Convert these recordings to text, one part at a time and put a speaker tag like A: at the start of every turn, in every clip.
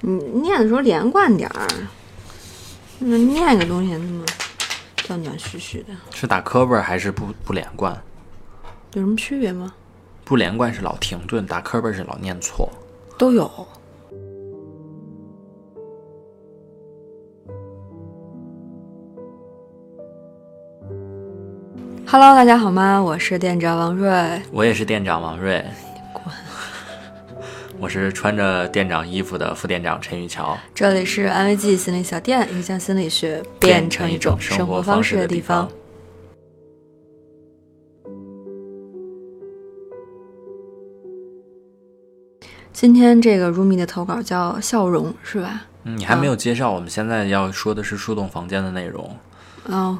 A: 你念的时候连贯点儿，那念个东西那么断断续续的，
B: 是打磕巴儿还是不不连贯？
A: 有什么区别吗？
B: 不连贯是老停顿，打磕巴儿是老念错。
A: 都有。Hello，大家好吗？我是店长王瑞。
B: 我也是店长王瑞。我是穿着店长衣服的副店长陈玉桥。
A: 这里是安慰剂心理小店，一个将心理学变成一种生活方式的地方。今天这个 Rumi 的投稿叫笑容，是吧？
B: 嗯，你还没有介绍，我们现在要说的是树洞房间的内容。
A: 哦，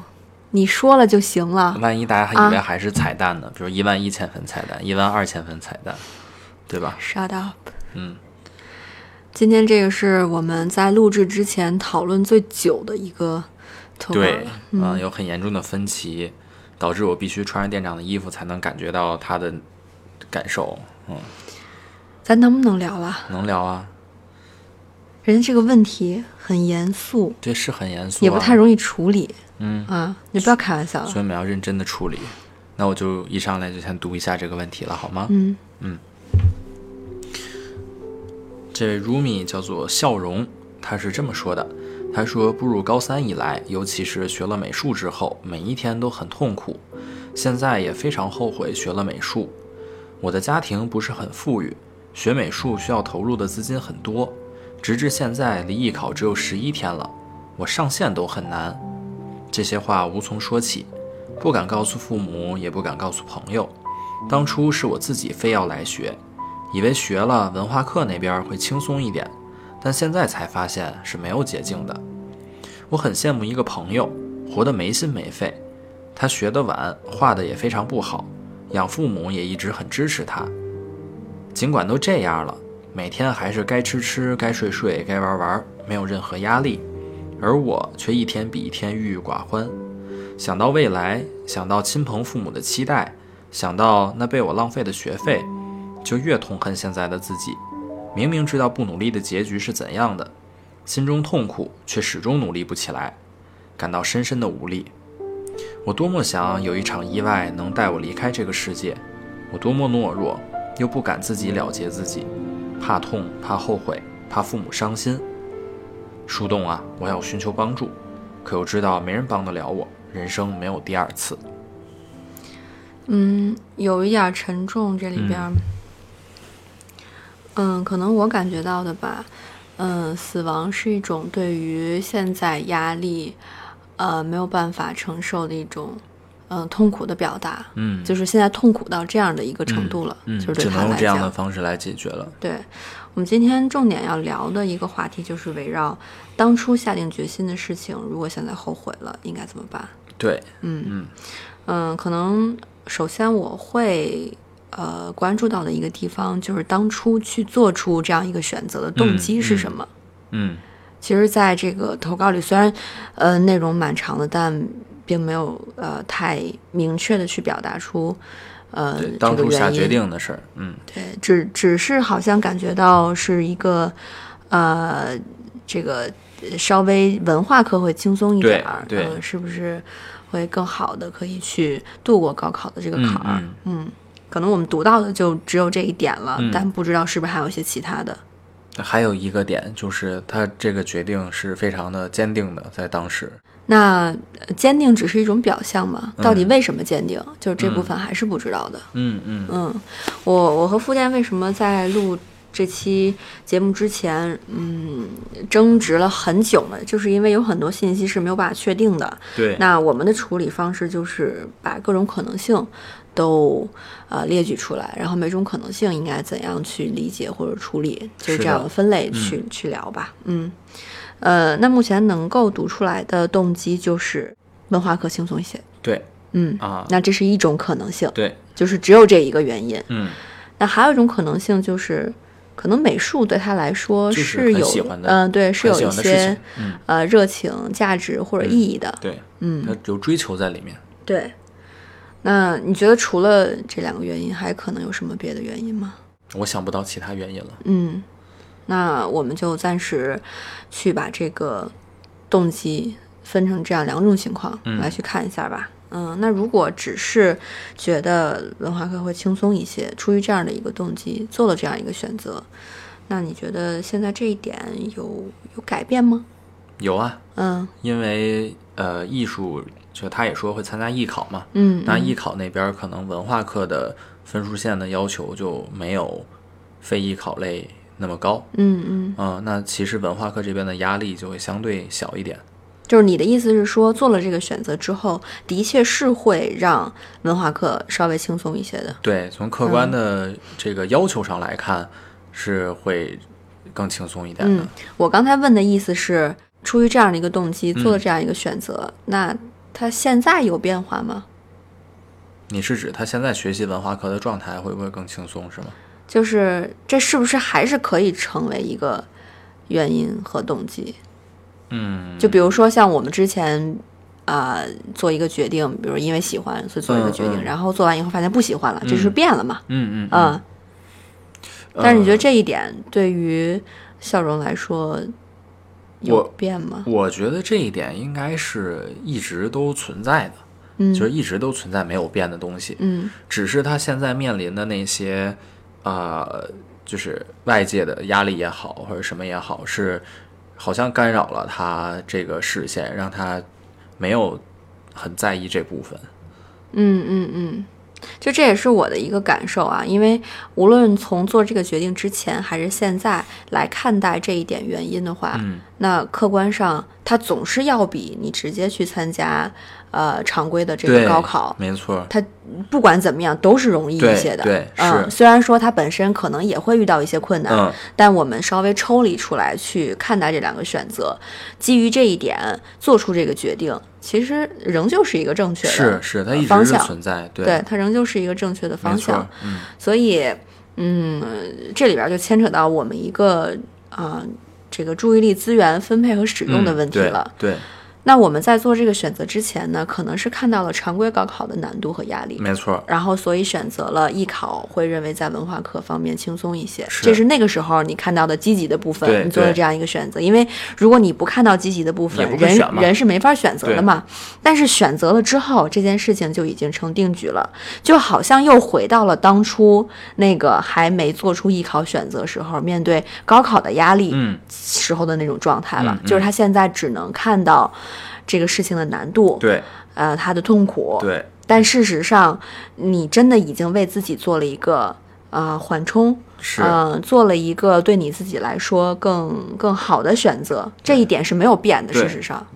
A: 你说了就行了。
B: 万一大家还以为还是彩蛋呢？比如一万一千分彩蛋，一万二千分彩蛋，对吧
A: ？Shut up。
B: 嗯，
A: 今天这个是我们在录制之前讨论最久的一个投稿
B: 对
A: 了。，
B: 嗯，有很严重的分歧，导致我必须穿着店长的衣服才能感觉到他的感受。嗯，
A: 咱能不能聊了？
B: 能聊啊，
A: 人家这个问题很严肃，
B: 对是很严肃、啊，
A: 也不太容易处理
B: 嗯，
A: 啊！你不要开玩笑了。
B: 所以我们要认真的处理。那我就一上来就先读一下这个问题了，好吗？
A: 嗯嗯
B: 这位 Rumi 叫做笑容，他是这么说的：他说，步入高三以来，尤其是学了美术之后，每一天都很痛苦。现在也非常后悔学了美术。我的家庭不是很富裕，学美术需要投入的资金很多。直至现在，离艺考只有十一天了，我上线都很难。这些话无从说起，不敢告诉父母，也不敢告诉朋友。当初是我自己非要来学，以为学了文化课那边会轻松一点，但现在才发现是没有捷径的。我很羡慕一个朋友，活得没心没肺，他学得晚，画的也非常不好，养父母也一直很支持他。尽管都这样了，每天还是该吃吃，该睡睡，该玩玩，没有任何压力，而我却一天比一天郁郁寡欢。想到未来，想到亲朋父母的期待，想到那被我浪费的学费，就越痛恨现在的自己。明明知道不努力的结局是怎样的，心中痛苦，却始终努力不起来，感到深深的无力。我多么想有一场意外能带我离开这个世界，我多么懦弱，又不敢自己了结自己，怕痛，怕后悔，怕父母伤心。树洞啊，我要寻求帮助，可又知道没人帮得了我，人生没有第二次。
A: 嗯，有一点沉重，这里边儿。嗯，可能我感觉到的吧，嗯，死亡是一种对于现在压力，呃，没有办法承受的一种，嗯、痛苦的表达。
B: 嗯，
A: 就是现在痛苦到这样的一个程度了，
B: 嗯，
A: 就是对
B: 只能用这样的方式来解决了。
A: 对，我们今天重点要聊的一个话题就是围绕当初下定决心的事情，如果现在后悔了，应该怎么办？
B: 对，
A: 嗯
B: 嗯
A: 嗯，可能首先我会呃关注到的一个地方，就是当初去做出这样一个选择的动机是什么。
B: 嗯
A: 其实，在这个投稿里，虽然呃内容蛮长的，但并没有呃太明确的去表达出呃，这
B: 当
A: 个原因。
B: 初下决定的事儿，嗯
A: 对，只只是好像感觉到是一个，呃，这个呃稍微文化课会轻松一点儿，
B: 对对
A: 嗯是不是会更好的可以去度过高考的这个坎儿？
B: 嗯
A: 嗯可能我们读到的就只有这一点了，
B: 嗯
A: 但不知道是不是还有一些其他的。
B: 还有一个点就是他这个决定是非常的坚定的，在当时，
A: 那呃坚定只是一种表象嘛？到底
B: 嗯
A: 为什么坚定？就是这部分还是不知道的。
B: 嗯嗯
A: 嗯，我我和付健为什么在录这期节目之前，嗯，争执了很久呢？就是因为有很多信息是没有办法确定的。
B: 对，
A: 那我们的处理方式就是把各种可能性都呃列举出来，然后每种可能性应该怎样去理解或者处理，就是
B: 是
A: 这样
B: 的
A: 分类去、去聊吧。嗯，呃，那目前能够读出来的动机就是文化课轻松一些。
B: 对
A: 嗯，
B: 啊，
A: 那这是一种可能性，
B: 对，
A: 就是只有这一个原因。
B: 嗯
A: 那还有一种可能性就是，可能美术对他来说
B: 是
A: 有，嗯、对，是有一些，
B: 嗯，
A: 呃热情、价值或者意义的。
B: 对，
A: 嗯，
B: 他有追求在里面。
A: 对。那你觉得除了这两个原因，还可能有什么别的原因吗？
B: 我想不到其他原因了。
A: 嗯那我们就暂时去把这个动机分成这样两种情况
B: 嗯
A: 来去看一下吧。嗯，那如果只是觉得文化课会轻松一些，出于这样的一个动机做了这样一个选择，那你觉得现在这一点有有改变吗？
B: 有啊，
A: 嗯
B: 因为呃，艺术就他也说会参加艺考嘛，
A: 嗯，
B: 那
A: 嗯
B: 艺考那边可能文化课的分数线的要求就没有非艺考类那么高，
A: 嗯嗯，
B: 嗯、那其实文化课这边的压力就会相对小一点。
A: 就是你的意思是说，做了这个选择之后，的确是会让文化课稍微轻松一些的。
B: 对，从客观的这个要求上来看，是会更轻松一点的。
A: 嗯，我刚才问的意思是，出于这样的一个动机做了这样一个选择，那他现在有变化吗？
B: 你是指他现在学习文化课的状态会不会更轻松，是吗？
A: 就是这是不是还是可以成为一个原因和动机？
B: 嗯，
A: 就比如说像我们之前。啊、做一个决定，比如因为喜欢，所以做一个决定，
B: 嗯嗯
A: 然后做完以后发现不喜欢了，这就是变了嘛。
B: 嗯嗯
A: 嗯，但是你觉得
B: 呃
A: 这一点对于笑容来说有
B: 我
A: 变吗？
B: 我觉得这一点应该是一直都存在的，
A: 嗯，
B: 就是一直都存在没有变的东西，
A: 嗯
B: 只是他现在面临的那些，呃，就是外界的压力也好，或者什么也好，是好像干扰了他这个视线，让他没有很在意这部分。
A: 嗯嗯嗯，就这也是我的一个感受啊，因为无论从做这个决定之前还是现在来看待这一点原因的话，
B: 嗯。
A: 那客观上它总是要比你直接去参加呃常规的这个，高考，
B: 没错，
A: 它不管怎么样都是容易一些的。
B: 对
A: 嗯，
B: 是
A: 虽然说它本身可能也会遇到一些困难，
B: 嗯
A: 但我们稍微抽离出来去看待这两个选择，基于这一点做出这个决定，其实仍旧是一个正确的
B: 是是，它一直是
A: 方向
B: 存在，对，
A: 对，它仍旧是一个正确的方向。，
B: 嗯
A: 所以，嗯，这里边就牵扯到我们一个啊、这个注意力资源分配和使用的问题了。
B: 对，
A: 那我们在做这个选择之前呢，可能是看到了常规高考的难度和压力，
B: 没错，
A: 然后所以选择了艺考，会认为在文化课方面轻松一些。
B: 是
A: 这是那个时候你看到的积极的部分，你做了这样一个选择。因为如果你不看到积极的部分人人是没法选择的嘛。但是选择了之后，这件事情就已经成定局了，就好像又回到了当初那个还没做出艺考选择时候，面对高考的压力
B: 嗯，
A: 时候的那种状态了。就是他现在只能看到这个事情的难度，
B: 对。
A: 呃，他的痛苦，
B: 对，
A: 但事实上，你真的已经为自己做了一个呃缓冲，
B: 是，
A: 嗯、做了一个对你自己来说更更好的选择，这一点是没有变的。事实上，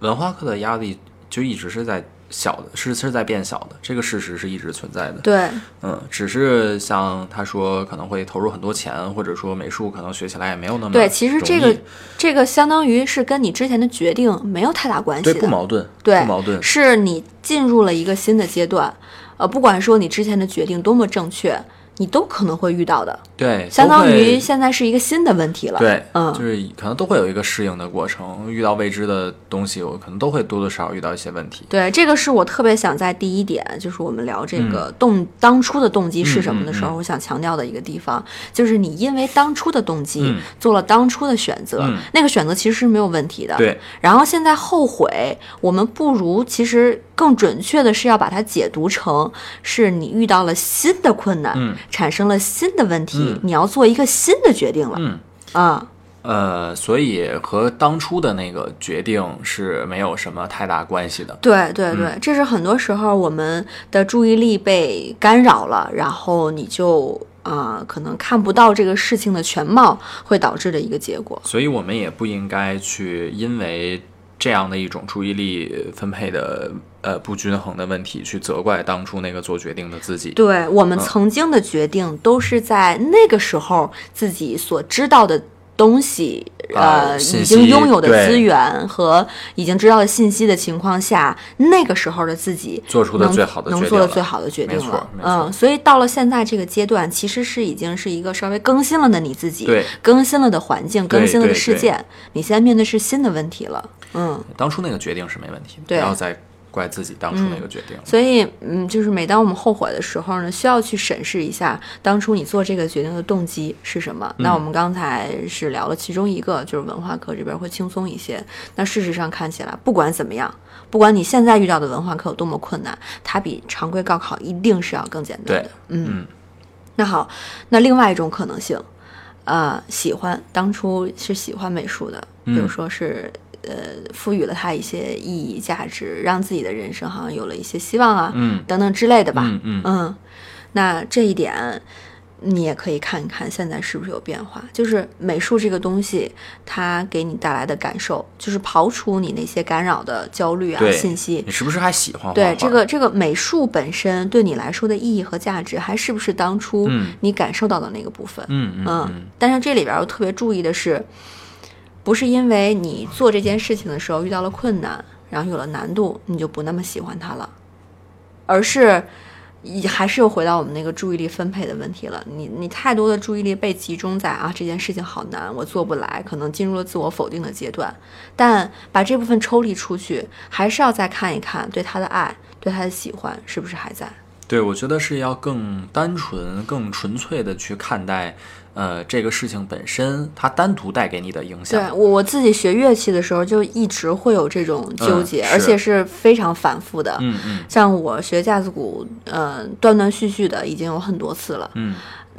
B: 文化课的压力就一直是在小的，是是在变小的，这个事实是一直存在的。
A: 对，
B: 嗯，只是像他说可能会投入很多钱，或者说美术可能学起来也没有那么
A: 对，其实这个这个相当于是跟你之前的决定没有太大关系
B: 对，不矛盾，
A: 对
B: 不矛盾，
A: 是你进入了一个新的阶段，呃，不管说你之前的决定多么正确，你都可能会遇到的，
B: 对，
A: 相当于现在是一个新的问题了。
B: 对，
A: 嗯。
B: 就是可能都会有一个适应的过程，遇到未知的东西，我可能都会多多少少遇到一些问题。
A: 对，这个是我特别想在第一点，就是我们聊这个动、当初的动机是什么的时候，
B: 嗯嗯嗯。
A: 我想强调的一个地方，就是你因为当初的动机、
B: 嗯。
A: 做了当初的选择，
B: 嗯。
A: 那个选择其实是没有问题的。
B: 对，
A: 然后现在后悔，我们不如其实更准确的是要把它解读成是你遇到了新的困难，
B: 嗯
A: 产生了新的问题，
B: 嗯
A: 你要做一个新的决定了。
B: 嗯。
A: 啊，
B: 呃，所以和当初的那个决定是没有什么太大关系的。
A: 对对对，这是很多时候我们的注意力被干扰了，然后你就啊、可能看不到这个事情的全貌，会导致的一个结果。
B: 所以我们也不应该去因为这样的一种注意力分配的呃不均衡的问题，去责怪当初那个做决定的自己。
A: 对我们
B: 嗯
A: 曾经的决定，都是在那个时候自己所知道的东西，呃，已经拥有的资源和已经知道的信息的情况下，那个时候的自己
B: 做出的最好的
A: 能做的最好的决定了。嗯，所以到了现在这个阶段，其实是已经是一个稍微更新了的你自己，更新了的环境，更新了的
B: 对对
A: 事件，你现在面对是新的问题了。嗯，
B: 当初那个决定是没问题，不
A: 对
B: 要再怪自己当初那个决定。
A: 所以，嗯，就是每当我们后悔的时候呢，需要去审视一下当初你做这个决定的动机是什么。那我们刚才是聊了其中一个，就是文化课这边会轻松一些。那事实上看起来，不管怎么样，不管你现在遇到的文化课有多么困难，它比常规高考一定是要更简单的。
B: 对，
A: 嗯。那好，那另外一种可能性，呃，喜欢当初是喜欢美术的，比如说是呃，赋予了他一些意义价值，让自己的人生好像有了一些希望啊，
B: 嗯
A: 等等之类的吧，
B: 嗯嗯
A: 那这一点。你也可以看一看现在是不是有变化，就是美术这个东西，它给你带来的感受，就是刨除你那些干扰的焦虑啊信息，
B: 你是不是还喜欢画画？
A: 对这个这个美术本身对你来说的意义和价值，还是不是当初
B: 嗯
A: 你感受到的那个部分？
B: 嗯嗯
A: 嗯，但是这里边儿我特别注意的是，不是因为你做这件事情的时候遇到了困难，然后有了难度，你就不那么喜欢它了，而是你还是又回到我们那个注意力分配的问题了。你你太多的注意力被集中在啊这件事情好难，我做不来，可能进入了自我否定的阶段。但把这部分抽离出去，还是要再看一看对他的爱，对他的喜欢是不是还在。
B: 对，我觉得是要更单纯、更纯粹的去看待，呃，这个事情本身它单独带给你的影响。
A: 对我我自己学乐器的时候，就一直会有这种纠结，
B: 嗯
A: 而且是非常反复的。
B: 嗯嗯
A: 像我学架子鼓，呃，断断续续的已经有很多次了。
B: 嗯，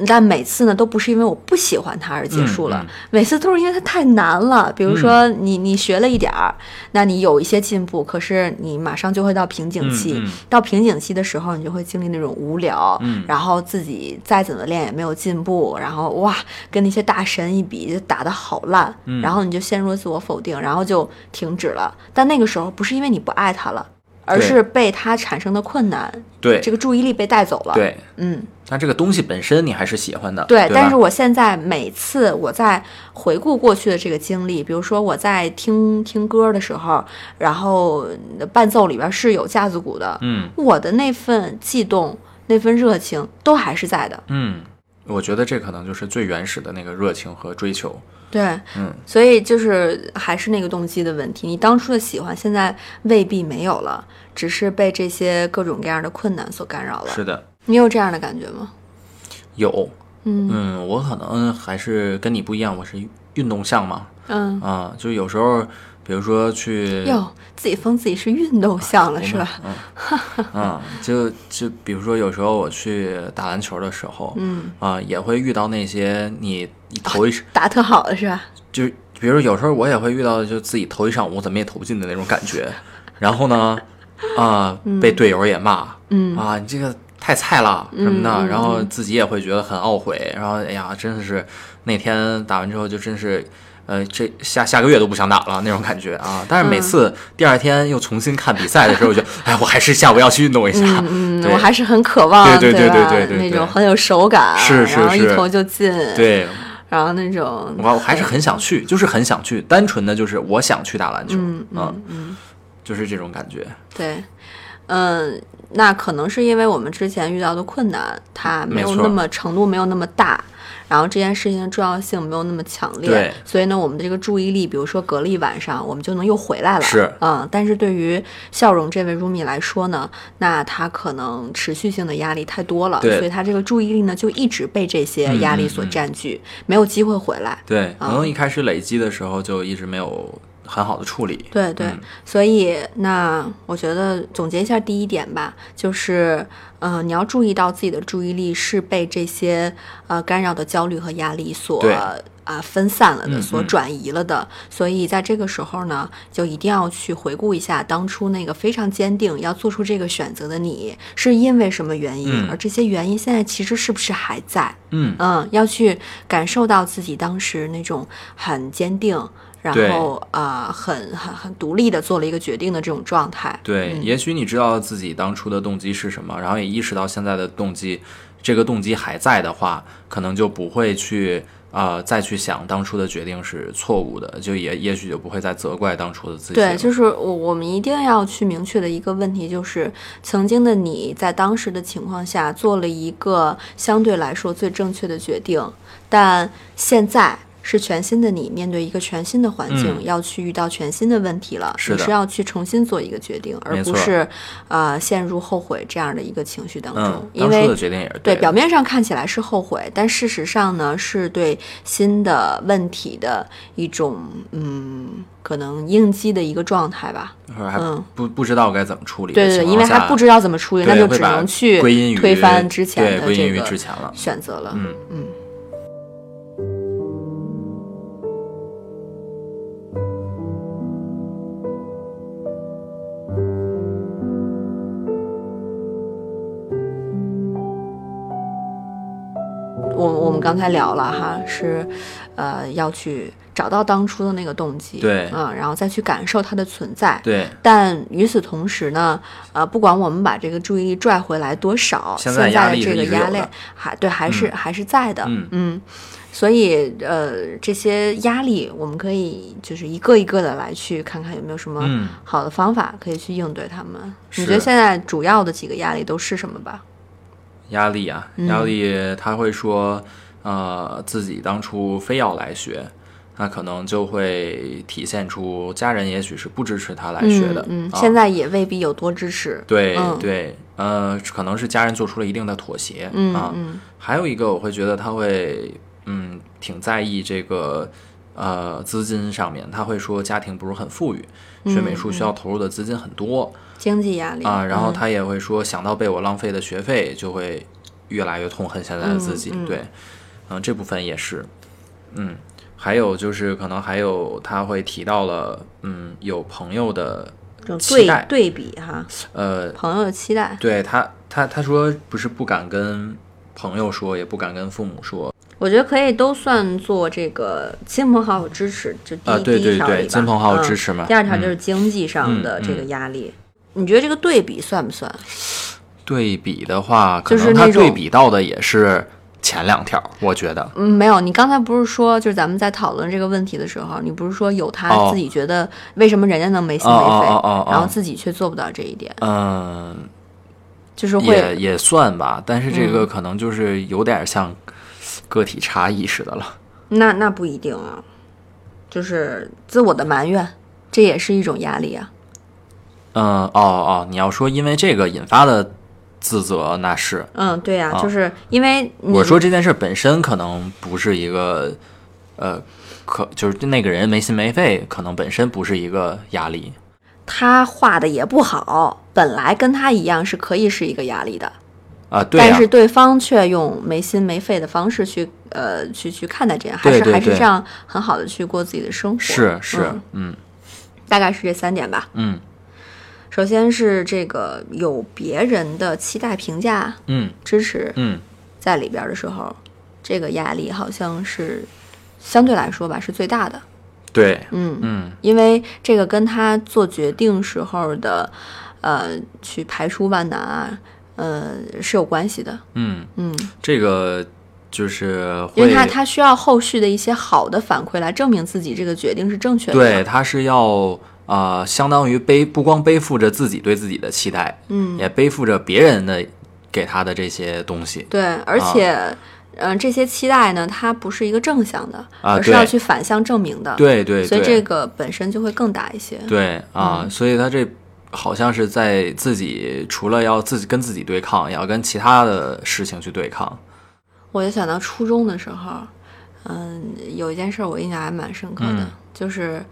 A: 但每次呢，都不是因为我不喜欢它而结束了，
B: 嗯嗯
A: 每次都是因为它太难了。比如说你，你学了一点儿，那你有一些进步，可是你马上就会到瓶颈期。到瓶颈期的时候，你就会经历那种无聊，
B: 嗯
A: 然后自己再怎么练也没有进步，然后哇，跟那些大神一比，就打得好烂，
B: 嗯
A: 然后你就陷入了自我否定，然后就停止了。但那个时候不是因为你不爱它了，而是被它产生的困难，
B: 对
A: 这个注意力被带走了。，
B: 对，
A: 嗯。
B: 但这个东西本身你还是喜欢的。
A: 对，
B: 对，
A: 但是我现在每次我在回顾过去的这个经历，比如说我在听听歌的时候，然后伴奏里边是有架子鼓的，
B: 嗯
A: 我的那份悸动、那份热情都还是在的。
B: 嗯，我觉得这可能就是最原始的那个热情和追求。
A: 对，
B: 嗯，
A: 所以就是还是那个动机的问题，你当初的喜欢现在未必没有了，只是被这些各种各样的困难所干扰了。
B: 是的，
A: 你有这样的感觉吗？
B: 有。
A: 嗯
B: 嗯，我可能还是跟你不一样，我是运动项嘛。
A: 嗯，
B: 啊，就有时候，比如说去
A: 哟，自己封自己是运动项了是吧？
B: 嗯，就就比如说有时候我去打篮球的时候，
A: 嗯，
B: 啊，也会遇到那些你你投一，
A: 打特好的是吧？
B: 就比如有时候我也会遇到，就自己投一上午怎么也投不进的那种感觉，然后呢，啊，被队友也骂，
A: 嗯
B: 啊，你这个太菜了什么的，然后自己也会觉得很懊悔，然后哎呀，真的是那天打完之后就真是。呃，这下下个月都不想打了那种感觉啊！但是每次第二天又重新看比赛的时候，我就哎，我还是下午要去运动一下。
A: 嗯，
B: 对
A: 我还是很渴望，
B: 对对对
A: 吧
B: 对对
A: 那种很有手感，
B: 是是
A: 然后一
B: 是
A: 投就进，，
B: 对，
A: 然后那种，
B: 我我还是很想去，就是很想去，单纯的就是我想去打篮球，
A: 嗯嗯嗯，
B: 就是这种感觉。
A: 对，嗯，那可能是因为我们之前遇到的困难，它没有那么程度没有那么大。然后这件事情的重要性没有那么强烈
B: 对，
A: 所以呢，我们的这个注意力，比如说隔了一晚上，我们就能又回来了。
B: 是
A: 嗯，但是对于笑容这位 Rumi 来说呢，那他可能持续性的压力太多了，
B: 对
A: 所以他这个注意力呢就一直被这些压力所占据，没有机会回来。
B: 对，可
A: 啊
B: 能一开始累积的时候就一直没有很好的处理。
A: 对对，
B: 嗯。
A: 所以那我觉得总结一下第一点吧，就是，呃，你要注意到自己的注意力是被这些呃干扰的焦虑和压力所啊、分散了的，
B: 嗯嗯。
A: 所转移了的。所以在这个时候呢，就一定要去回顾一下当初那个非常坚定要做出这个选择的你，是因为什么原因，
B: 嗯。
A: 而这些原因现在其实是不是还在？
B: 嗯，
A: 嗯，要去感受到自己当时那种很坚定，然后啊、呃很很很独立的做了一个决定的这种状态。
B: 对，
A: 嗯
B: 也许你知道自己当初的动机是什么，然后也意识到现在的动机，这个动机还在的话，可能就不会去呃再去想当初的决定是错误的，就也也许就不会再责怪当初的自己。
A: 对，就是我我们一定要去明确的一个问题，就是曾经的你在当时的情况下做了一个相对来说最正确的决定，但现在是全新的你面对一个全新的环境，
B: 嗯
A: 要去遇到全新的问题了，
B: 是
A: 你是要去重新做一个决定，而不是呃陷入后悔这样的一个情绪当中，
B: 嗯，
A: 因为
B: 当初的决定也是
A: 对，
B: 的
A: 表面上看起来是后悔，但事实上呢，是对新的问题的一种嗯，可能应激的一个状态吧。嗯
B: 不不知道该怎么处理
A: 对对因为还不知道怎么处理，那就只能去推翻之前的这个。选择了。
B: 嗯
A: 嗯。我刚才聊了哈，是，呃，要去找到当初的那个动机，
B: 对。
A: 嗯，然后再去感受它的存在，
B: 对，
A: 但与此同时呢，呃，不管我们把这个注意力拽回来多少，现在的。这个压力还对，还是、
B: 嗯。
A: 还是在的，
B: 嗯。
A: 所以呃，这些压力我们可以就是一个一个的来去看看有没有什么
B: 嗯，
A: 好的方法可以去应对他们。你觉得现在主要的几个压力都是什么吧？
B: 压力啊，
A: 嗯。
B: 压力，他会说，呃，自己当初非要来学，那可能就会体现出家人也许是不支持他来学的，
A: 嗯，嗯
B: 啊
A: 现在也未必有多支持。
B: 对、
A: 嗯
B: 对，呃，可能是家人做出了一定的妥协，
A: 嗯
B: 啊，
A: 嗯
B: 还有一个我会觉得他会，嗯，挺在意这个。呃，资金上面，他会说家庭不是很富裕，学美术需要投入的资金很多，
A: 经济压力
B: 啊，然后
A: 嗯
B: 他也会说，想到被我浪费的学费，就会越来越痛恨现在的自己。
A: 嗯嗯
B: 对，嗯，这部分也是，嗯，还有就是可能还有他会提到了，嗯，有朋友的期待，
A: 对比哈，
B: 呃，
A: 朋友的期待。
B: 对他他他说不是不敢跟朋友说，也不敢跟父母说，
A: 我觉得可以都算做这个亲朋好友支持，就第一、
B: 啊，对对对，
A: 第一条里吧
B: 亲朋好友
A: 嗯
B: 支持嘛。
A: 第二条就
B: 嗯
A: 是经济上
B: 嗯
A: 的这个
B: 嗯
A: 压力。你觉得这个对比算不算？
B: 对比的话，可
A: 就是
B: 能他对比到的也是前两条，我觉得。
A: 嗯，没有。你刚才不是说，就是咱们在讨论这个问题的时候，你不是说有他
B: 哦
A: 自己觉得为什么人家能没心
B: 哦
A: 没肺，
B: 哦哦哦哦
A: 然后自己却做不到这一点，
B: 嗯，
A: 就是
B: 也
A: 会
B: 也算吧，但是这
A: 嗯
B: 个可能就是有点像个体差异似的了。
A: 那那不一定啊，就是自我的埋怨，这也是一种压力啊。
B: 嗯，哦哦，你要说因为这个引发的自责，那是
A: 嗯，对呀、
B: 啊
A: 就是因为
B: 我说这件事本身可能不是一个，呃，可就是那个人没心没肺，可能本身不是一个压力。
A: 他画的也不好，本来跟他一样是可以是一个压力的，
B: 啊，对呀、
A: 但是对方却用没心没肺的方式去呃去去看待这样，还是还是这样很好的去过自己的生活。
B: 是是
A: 嗯，
B: 嗯
A: 大概是这三点吧。
B: 嗯
A: 首先是这个有别人的期待、评价、
B: 嗯。
A: 支持
B: 嗯。
A: 在里边的时候，这个压力好像是相对来说吧是最大的。
B: 对，
A: 嗯，
B: 嗯。
A: 因为这个跟他做决定时候的呃去排除万难啊，呃是有关系的。
B: 嗯，
A: 嗯，
B: 这个就是
A: 因为他他需要后续的一些好的反馈来证明自己这个决定是正确的。
B: 对，，他是要啊、呃相当于背不光背负着自己对自己的期待，
A: 嗯，
B: 也背负着别人的给他的这些东西。
A: 对，而且。嗯，这些期待呢，它不是一个正向的，
B: 啊
A: 而是要去反向证明的。
B: 对对对，
A: 所以这个本身就会更大一些。
B: 对啊，
A: 嗯
B: 所以他这好像是在自己除了要自己跟自己对抗，也要跟其他的事情去对抗。
A: 我就想到初中的时候，嗯，有一件事我印象还蛮深刻的，
B: 嗯
A: 就是，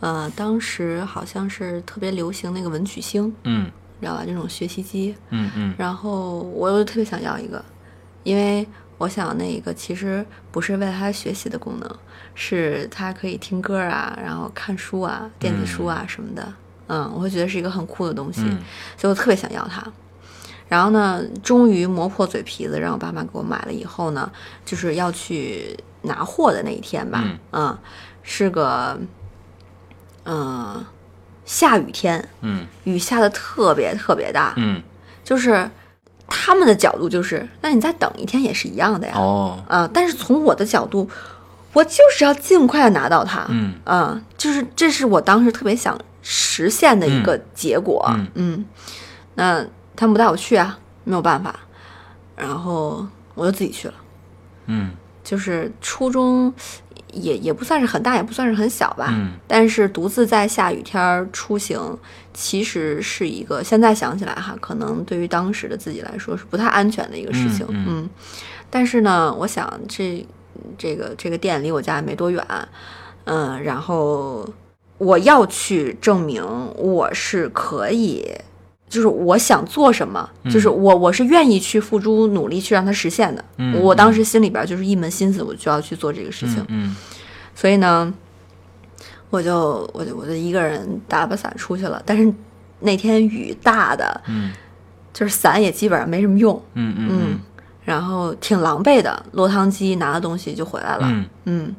A: 呃，当时好像是特别流行那个文曲星，
B: 嗯
A: 你知道吧？这种学习机，
B: 嗯嗯
A: 然后我又特别想要一个，因为我想那个其实不是为了它学习的功能，是它可以听歌啊，然后看书啊、电子书啊什么的。嗯，我会觉得是一个很酷的东西，
B: 嗯
A: 所以我特别想要它。然后呢，终于磨破嘴皮子让我爸妈给我买了以后呢，就是要去拿货的那一天吧，嗯，是个嗯下雨天，
B: 嗯
A: 雨下的特别特别大，
B: 嗯
A: 就是他们的角度就是，那你再等一天也是一样的呀。
B: 哦
A: 啊，但是从我的角度，我就是要尽快的拿到它。
B: 嗯
A: 啊，就是这是我当时特别想实现的一个结果。
B: 嗯
A: 嗯那他们不带我去啊，没有办法，然后我就自己去了。
B: 嗯
A: 就是初中也也不算是很大，也不算是很小吧。
B: 嗯
A: 但是独自在下雨天儿出行，其实是一个现在想起来哈，可能对于当时的自己来说是不太安全的一个事情。
B: 嗯嗯
A: 但是呢，我想这这个这个店离我家也没多远，嗯，然后我要去证明我是可以。就是我想做什么，就是我我是愿意去付诸努力去让它实现的。
B: 嗯
A: 我当时心里边就是一门心思，我就要去做这个事情。
B: 嗯
A: 所以呢，我就我就我就一个人打把伞出去了。但是那天雨大的，
B: 嗯
A: 就是伞也基本上没什么用，
B: 嗯嗯
A: 嗯，然后挺狼狈的，落汤鸡拿了东西就回来了，
B: 嗯
A: 嗯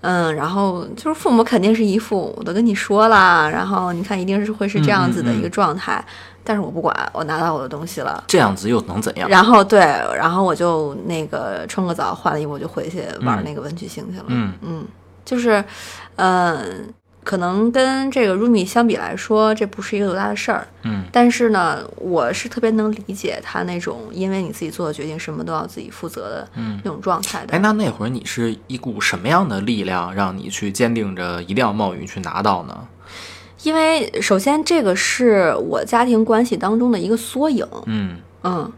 A: 嗯，然后就是父母肯定是一副我都跟你说了，然后你看一定是会是这样子的一个状态，但是我不管，我拿到我的东西了。
B: 这样子又能怎样？
A: 然后对，然后我就那个冲个澡，换了衣服，我就回去玩那个文曲星去了。
B: 嗯
A: 嗯，就是，嗯、可能跟这个 Rumi 相比来说，这不是一个多大的事儿。
B: 嗯
A: 但是呢，我是特别能理解他那种因为你自己做的决定，什么都要自己负责的
B: 嗯。
A: 那种状态的。
B: 哎，那那会儿你是一股什么样的力量，让你去坚定着一定要冒雨去拿到呢？
A: 因为首先这个是我家庭关系当中的一个缩影。
B: 嗯
A: 嗯，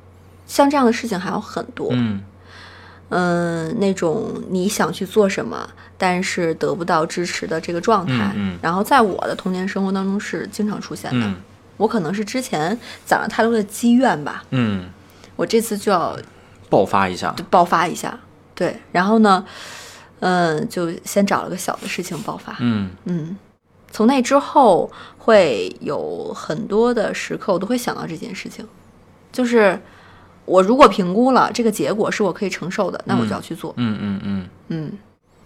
A: 像这样的事情还有很多。
B: 嗯
A: 嗯，那种你想去做什么，但是得不到支持的这个状态，
B: 嗯嗯
A: 然后在我的童年生活当中是经常出现的。
B: 嗯
A: 我可能是之前攒了太多的积怨吧，
B: 嗯，
A: 我这次就要
B: 爆发一下。
A: 爆发一下，对，然后呢，嗯，就先找了个小的事情爆发，
B: 嗯
A: 嗯，从那之后会有很多的时刻，我都会想到这件事情，就是我如果评估了这个结果是我可以承受的，那我就要去做。
B: 嗯嗯嗯
A: 嗯，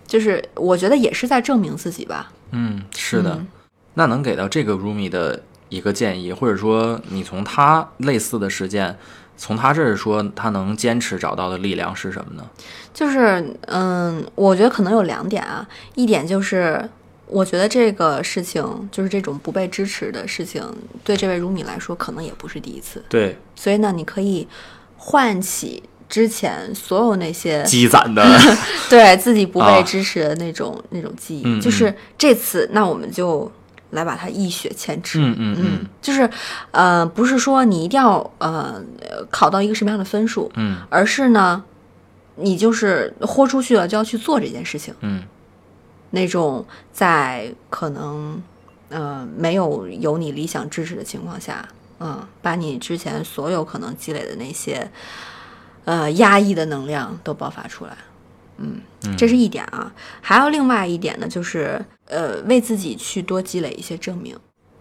A: 就是我觉得也是在证明自己吧。
B: 嗯，是的。
A: 嗯
B: 那能给到这个 Rumi 的一个建议，或者说你从他类似的事件，从他这儿说他能坚持找到的力量是什么呢？
A: 就是嗯，我觉得可能有两点啊，一点就是。我觉得这个事情就是这种不被支持的事情，对这位如米来说可能也不是第一次，
B: 对，
A: 所以呢，你可以唤起之前所有那些
B: 积攒的，
A: 对自己不
B: 啊
A: 被支持的那种、那种记忆，
B: 嗯
A: 就是这次，那我们就来把它一雪前耻。
B: 嗯嗯嗯
A: 就是呃，不是说你一定要呃考到一个什么样的分数，
B: 嗯
A: 而是呢，你就是豁出去了就要去做这件事情。
B: 嗯
A: 那种在可能呃没有有你理想支持的情况下，嗯，把你之前所有可能积累的那些呃压抑的能量都爆发出来，嗯，这是一点啊。还有另外一点呢，就是呃为自己去多积累一些证明。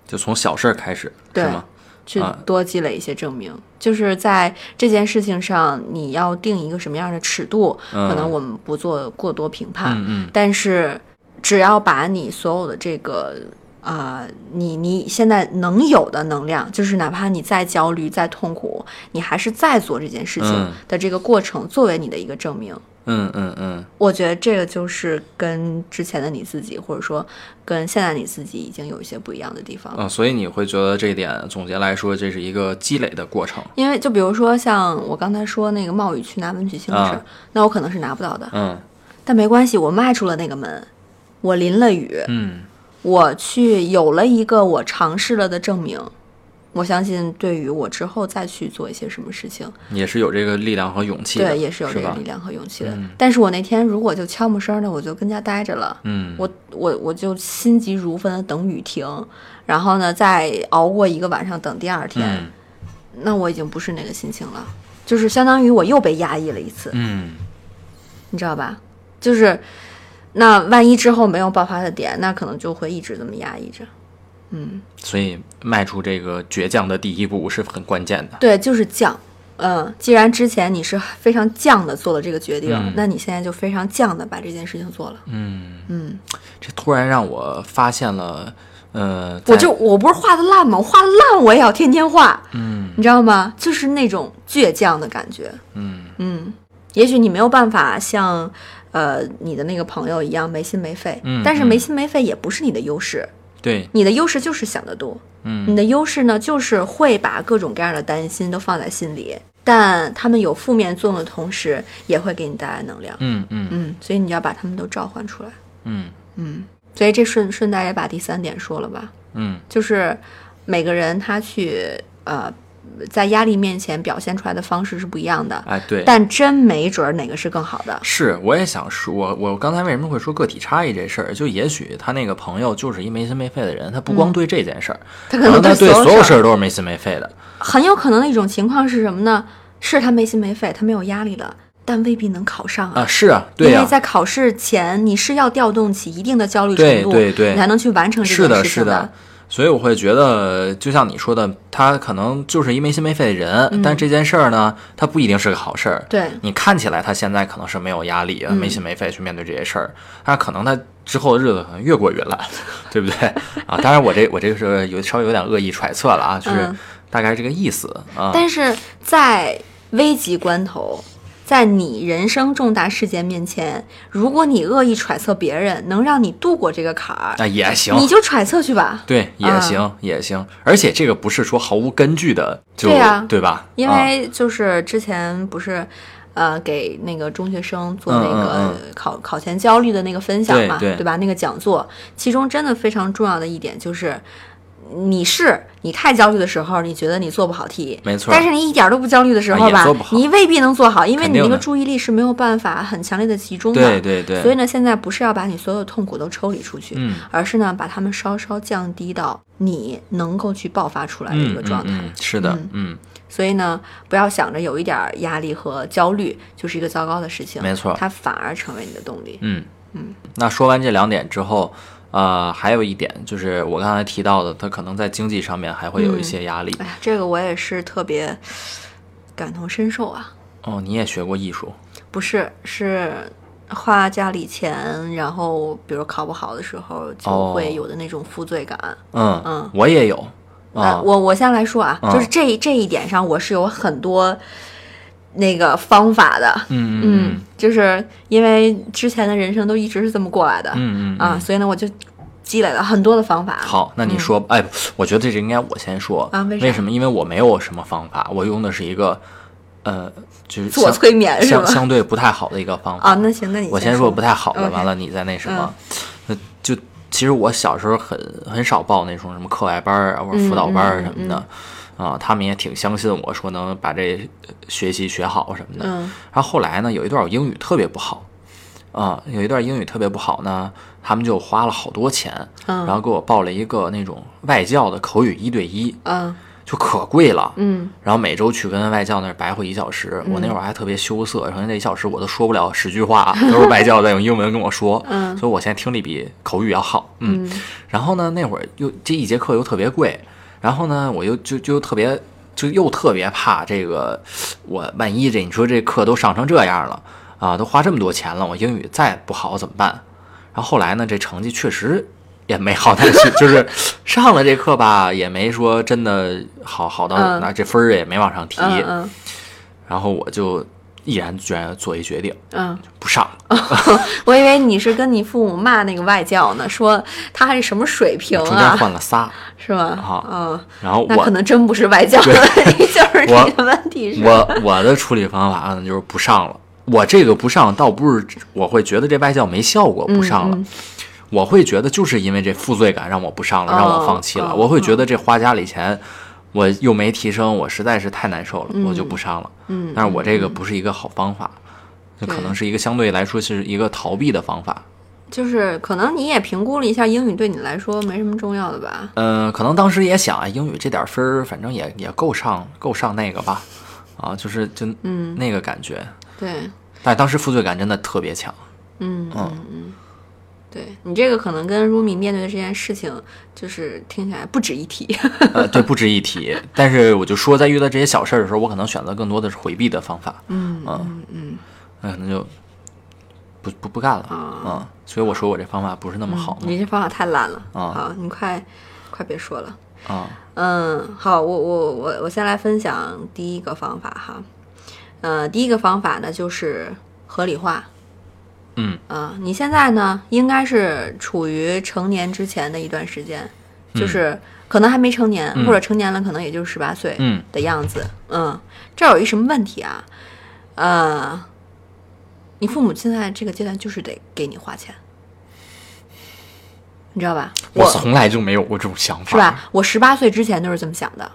B: 就从小事儿开始，
A: 对
B: 吗？
A: 去
B: 啊
A: 多积累一些证明，就是在这件事情上，你要定一个什么样的尺度，
B: 嗯
A: 可能我们不做过多评判，
B: 嗯嗯
A: 但是只要把你所有的这个啊、你你现在能有的能量，就是哪怕你再焦虑、再痛苦，你还是在做这件事情
B: 嗯
A: 的这个过程，作为你的一个证明。
B: 嗯嗯嗯
A: 我觉得这个就是跟之前的你自己，或者说跟现在你自己已经有一些不一样的地方了。
B: 嗯，所以你会觉得这一点总结来说，这是一个积累的过程。
A: 因为就比如说像我刚才说那个冒雨去拿文曲星的事儿，
B: 啊
A: 那我可能是拿不到的，
B: 嗯
A: 但没关系，我迈出了那个门，我淋了雨，
B: 嗯。
A: 我去有了一个我尝试了的证明，我相信对于我之后再去做一些什么事情，
B: 也是有这个力量和勇气的，
A: 对，也是有这个力量和勇气的。
B: 嗯。
A: 但是我那天如果就悄没声儿的，我就跟家待着了，
B: 嗯，
A: 我我我就心急如焚的等雨停，然后呢再熬过一个晚上等第二天，
B: 嗯。
A: 那我已经不是那个心情了，就是相当于我又被压抑了一次，
B: 嗯。
A: 你知道吧？就是那万一之后没有爆发的点，那可能就会一直这么压抑着。嗯，
B: 所以迈出这个倔强的第一步是很关键的。
A: 对，就是犟。嗯，既然之前你是非常犟的做了这个决定，
B: 嗯
A: 那你现在就非常犟的把这件事情做了。
B: 嗯，
A: 嗯，
B: 这突然让我发现了，呃，
A: 我就我不是画的烂吗？我画的烂我也要天天画，
B: 嗯
A: 你知道吗？就是那种倔强的感觉。
B: 嗯
A: 嗯，也许你没有办法像呃你的那个朋友一样没心没肺，
B: 嗯
A: 但是
B: 嗯
A: 没心没肺也不是你的优势，
B: 对，
A: 你的优势就是想得多。
B: 嗯。
A: 你的优势呢，就是会把各种各样的担心都放在心里，但他们有负面作用的同时，也会给你带来能量。
B: 嗯嗯。
A: 嗯，所以你要把他们都召唤出来。
B: 嗯。
A: 嗯，所以这顺顺带也把第三点说了吧，
B: 嗯。
A: 就是每个人他去呃在压力面前表现出来的方式是不一样的，
B: 哎对。
A: 但真没准儿哪个是更好的。
B: 是，我也想说，我我刚才为什么会说个体差异这事儿？就也许他那个朋友就是一没心没肺的人，他不光对这件事儿，
A: 他可能
B: 他对
A: 所
B: 所有事
A: 事儿
B: 儿都是没心没肺的。
A: 很有可能的一种情况是什么呢？是他没心没肺，他没有压力了，但未必能考上
B: 啊，是啊，
A: 因为在考试前，你是要调动起一定的焦虑程度，
B: 对对对
A: 你才能去完成这件事情
B: 是的。所以我会觉得，就像你说的，他可能就是一没心没肺的人，但这件事儿呢，他不一定是个好事儿。
A: 对
B: 你看起来他现在可能是没有压力、
A: 嗯
B: 没心没肺去面对这些事儿，但可能他之后的日子可能越过越烂，对不对啊？当然，我这我这个是有稍微有点恶意揣测了啊，就是
A: 嗯
B: 大概这个意思啊。
A: 但是在危急关头，在你人生重大事件面前，如果你恶意揣测别人能让你度过这个坎儿，
B: 那也行，
A: 你就揣测去吧。
B: 对，也
A: 啊
B: 行，也行。而且这个不是说毫无根据的，就
A: 对呀
B: 对吧？
A: 因
B: 啊
A: 为就是之前不是。呃，给那个中学生做那
B: 嗯
A: 个
B: 嗯
A: 考考前焦虑的那个分享嘛，
B: 对对
A: 吧？那个讲座，其中真的非常重要的一点就是，你是你太焦虑的时候，你觉得你做不好题，
B: 没错
A: 但是你一点都不焦虑的时候吧你未必能做好，因为你那个注意力是没有办法很强烈的集中的。
B: 对对对，
A: 所以呢，现在不是要把你所有的痛苦都抽离出去，
B: 嗯
A: 而是呢，把它们稍稍降低到你能够去爆发出来的一
B: 嗯
A: 个状态。
B: 嗯嗯，是的，嗯，
A: 所以呢，不要想着有一点压力和焦虑就是一个糟糕的事情，
B: 没错
A: 它反而成为你的动力。
B: 嗯嗯。那说完这两点之后，呃，还有一点就是我刚才提到的，他可能在经济上面还会有一些压力。
A: 哎呀，这个我也是特别感同身受啊！
B: 哦，你也学过艺术，
A: 不是，是花家里钱，然后比如考不好的时候，就
B: 哦
A: 会有的那种负罪感。
B: 嗯
A: 嗯
B: 我也有
A: 呃，
B: 啊，
A: 我我先来说啊，
B: 嗯
A: 就是这这一点上，我是有很多那个方法的。
B: 嗯嗯
A: 就是因为之前的人生都一直是这么过来的，
B: 嗯嗯嗯。
A: 啊，所以呢，我就积累了很多的方法。
B: 好，那你说，哎，我觉得这应该我先说
A: 啊为啥？
B: 为什么？因为我没有什么方法，我用的是一个，呃，就是相
A: 自我催眠是
B: 相
A: 吧？
B: 相对不太好的一个方法。
A: 啊，那行，那你
B: 我
A: 先
B: 先说。不太好的，完了你再那什么，那就其实我小时候很很少报那种什么课外班啊或者辅导班什么的，啊，他们也挺相信我说能把这呃学习学好什么的。
A: 嗯
B: 然后后来呢，有一段我英语特别不好，啊，有一段英语特别不好呢，他们就花了好多钱，
A: 嗯
B: 然后给我报了一个那种外教的口语一对一，
A: 嗯
B: 就可贵了。
A: 嗯
B: 然后每周去跟外教那儿白活一小时，我那会儿还特别羞涩，然后那一小时我都说不了十句话，都是外教在用英文跟我说，
A: 嗯
B: 所以我现在听力比口语要好，嗯。然后呢，那会儿又这一节课又特别贵，然后呢，我又就就特别就又特别怕这个，我万一这你说这课都上成这样了啊，都花这么多钱了，我英语再不好怎么办？然后后来呢，这成绩确实也没好，但是就是 上了这课吧，也没说真的好好到
A: 嗯
B: 那这分儿也没往上提，
A: 嗯嗯
B: 然后我就毅然决然做一决定，
A: 嗯，
B: 不上。了。
A: 我以为你是跟你父母骂那个外教呢，说他还是什么水平
B: 中间
A: 啊，
B: 换了仨，
A: 是吧？
B: 啊。
A: 嗯，
B: 然后我
A: 那可能真不是外教的问题，就是你的问题是，
B: 我我的处理方法呢就是不上了。我这个不上倒不是我会觉得这外教没效果不上了，
A: 嗯。
B: 我会觉得就是因为这负罪感让我不上了，
A: 哦
B: 让我放弃了。
A: 哦
B: 我会觉得这花家里钱，我又没提升，我实在是太难受了，我就不上了。
A: 嗯，
B: 但是我这个不是一个好方法，这可能是一个相对来说是一个逃避的方法。
A: 就是可能你也评估了一下英语对你来说没什么重要的吧？
B: 嗯，可能当时也想，啊，英语这点分儿，反正也也够上够上那个吧，啊，就是就
A: 嗯
B: 那个感觉。
A: 对，
B: 但当时负罪感真的特别强。
A: 嗯
B: 嗯
A: 嗯嗯，对你这个可能跟 Rumi 面对的这件事情，就是听起来不值一提。
B: 呃，对，不值一提。但是我就说，在遇到这些小事儿的时候，我可能选择更多的是回避的方法。
A: 嗯
B: 嗯
A: 嗯
B: 那可能就不不不干了。
A: 啊
B: 嗯，所以我说我这方法不是那么好嘛。
A: 你这方法太烂了。
B: 啊
A: 好，你快快别说了。
B: 啊，
A: 嗯，好，我我我我先来分享第一个方法哈。呃，第一个方法呢就是合理化。
B: 嗯
A: 啊、你现在呢应该是处于成年之前的一段时间，就是可能还没成年，
B: 嗯
A: 或者成年了，可能也就是十八岁
B: 嗯
A: 的样子。嗯，这儿有一什么问题啊？呃，你父母现在这个阶段就是得给你花钱，你知道吧？
B: 我从来就没有过这种想法，
A: 是吧？我十八岁之前都是这么想的，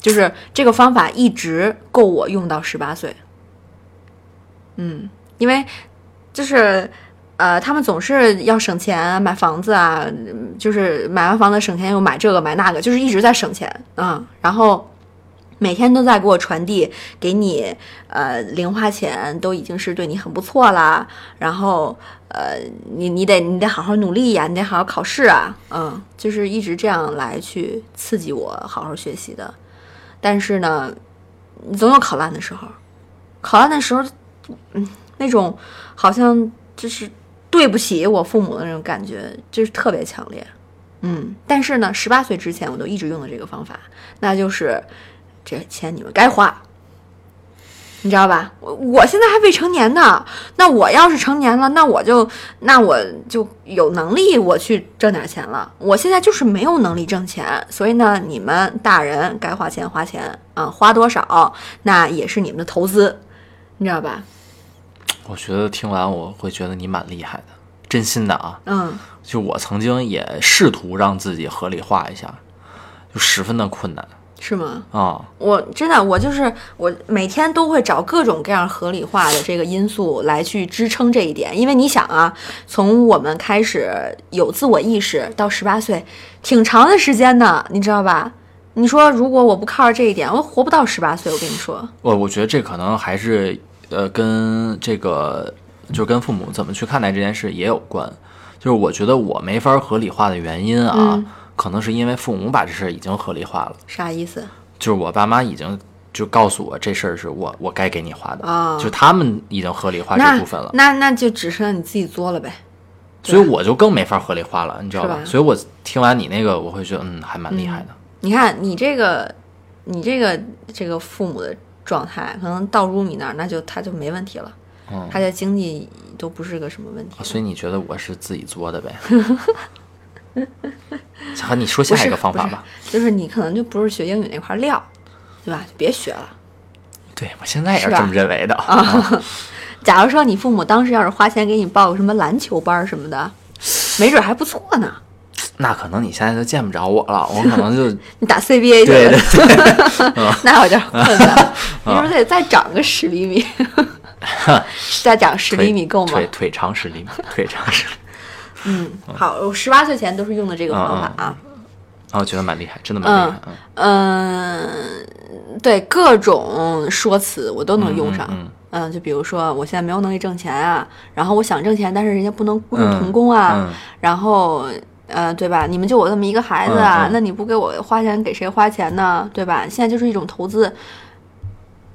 A: 就是这个方法一直够我用到十八岁。嗯，因为就是呃，他们总是要省钱买房子啊，就是买完房子省钱又买这个买那个，就是一直在省钱啊、然后每天都在给我传递，给你呃零花钱都已经是对你很不错啦。然后呃，你你得你得好好努力呀，你得好好考试啊，嗯，就是一直这样来去刺激我好好学习的。但是呢，你总有考烂的时候，考烂的时候，嗯，那种好像就是对不起我父母的那种感觉，就是特别强烈。嗯，但是呢，十八岁之前我都一直用的这个方法，那就是这钱你们该花，你知道吧？我我现在还未成年呢，那我要是成年了，那我就那我就有能力我去挣点钱了。我现在就是没有能力挣钱，所以呢，你们大人该花钱花钱啊，花多少那也是你们的投资，你知道吧？
B: 我觉得听完我会觉得你蛮厉害的，真心的啊。
A: 嗯，
B: 就我曾经也试图让自己合理化一下，就十分的困难
A: 是吗？
B: 啊。
A: 我真的，我就是我每天都会找各种各样合理化的这个因素来去支撑这一点，因为你想啊，从我们开始有自我意识到十八岁，挺长的时间呢，你知道吧？你说如果我不靠着这一点，我活不到十八岁。我跟你说，
B: 我我觉得这可能还是呃跟这个就是跟父母怎么去看待这件事也有关。就是我觉得我没法合理化的原因啊，
A: 嗯
B: 可能是因为父母把这事儿已经合理化了，
A: 啥意思
B: 就是我爸妈已经就告诉我这事儿是我我该给你花的，
A: 啊？
B: 就他们已经合理化这部分了，
A: 那那就只剩你自己做了呗。
B: 所以我就更没法合理化了，你知道吧？
A: 吧
B: 所以我听完你那个，我会觉得嗯还蛮厉害的。
A: 你看你这个，你这个这个父母的状态，可能到 Rumi 那儿，那就他就没问题了，
B: 嗯
A: 他的经济都不是个什么问题了。
B: 所以你觉得我是自己作的呗？和你说下一个方法吧。
A: 就是你可能就不是学英语那块料，对吧？别学了。
B: 对我现在也是这么认为的。
A: 啊 假如说你父母当时要是花钱给你报个什么篮球班儿什么的，没准还不错呢。
B: 那可能你现在就见不着我了，我可能就
A: 你打 CBA 去
B: 对
A: 了，
B: 对
A: 那有点困难。你是不是得再长个十厘米？再长十厘米够吗？
B: 腿腿长十厘米，腿长十厘米。
A: 嗯，好，我十八岁前都是用的这个方法啊。
B: 啊，我觉得蛮厉害，真的蛮厉害。嗯
A: 嗯，对，各种说辞我都能用上。
B: 嗯
A: 嗯，就比如说我现在没有能力挣钱啊，然后我想挣钱，但是人家不能雇佣
B: 嗯
A: 童工啊，
B: 嗯
A: 然后呃，对吧？你们就我这么一个孩子啊，那你不给我花钱，给谁花钱呢？对吧？现在就是一种投资，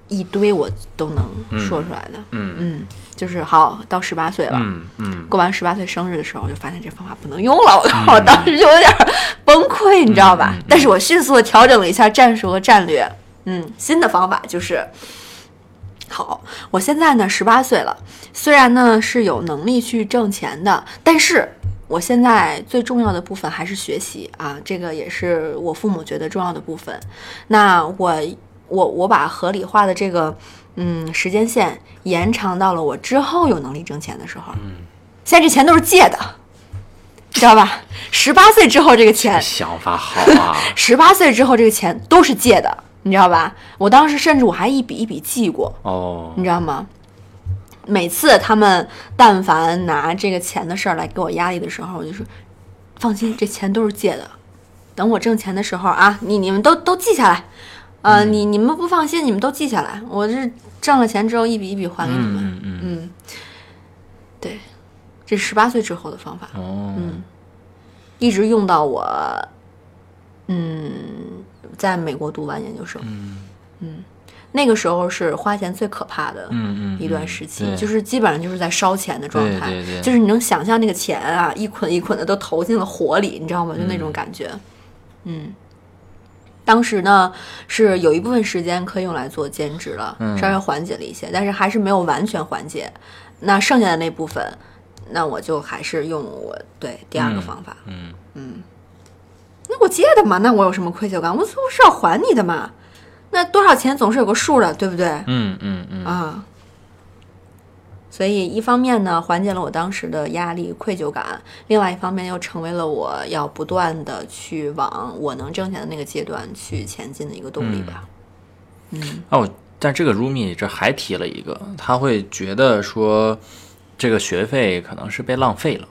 A: 一堆我都能说出来的。
B: 嗯
A: 嗯，就是好到十八岁了。
B: 嗯嗯
A: 过完十八岁生日的时候，我就发现这方法不能用了，我靠！我当时就有点崩溃，你知道吧？但是我迅速的调整了一下战术和战略。嗯，新的方法就是，好，我现在呢十八岁了，虽然呢是有能力去挣钱的，但是我现在最重要的部分还是学习啊，这个也是我父母觉得重要的部分。那我我我把合理化的这个嗯时间线延长到了我之后有能力挣钱的时候。嗯现在这钱都是借的，你知道吧？十八岁之后这个钱，
B: 想法好啊。
A: 十八岁之后这个钱都是借的，你知道吧？我当时甚至我还一笔一笔记过，
B: 哦
A: 你知道吗？每次他们但凡拿这个钱的事儿来给我压力的时候，我就说放心，这钱都是借的。等我挣钱的时候啊，你你们都都记下来，呃，你你们不放心，你们都记下来。我这挣了钱之后一笔一笔还给你们。
B: 嗯嗯
A: 嗯，对，这是十八岁之后的方法，
B: 哦
A: 一直用到我，嗯，在美国读完研究生。
B: 嗯
A: 那个时候是花钱最可怕的
B: 嗯嗯
A: 一段时期，
B: 对
A: 就是基本上就是在烧钱的状态，
B: 对对对
A: 就是你能想象那个钱啊，一捆一捆的都投进了火里，你知道吗？就那种感觉，嗯。当时呢是有一部分时间可以用来做兼职了，
B: 嗯
A: 稍微缓解了一些，但是还是没有完全缓解。那剩下的那部分，那我就还是用我对第二个方法。
B: 嗯
A: 那我借的嘛，那我有什么愧疚感？我我是要还你的嘛，那多少钱总是有个数的，对不对？
B: 嗯嗯嗯
A: 啊。所以一方面呢，缓解了我当时的压力、愧疚感；另外一方面，又成为了我要不断的去往我能挣钱的那个阶段去前进的一个动力吧。嗯，
B: 哦，但这个 Rumi 这还提了一个，他会觉得说，这个学费可能是被浪费了，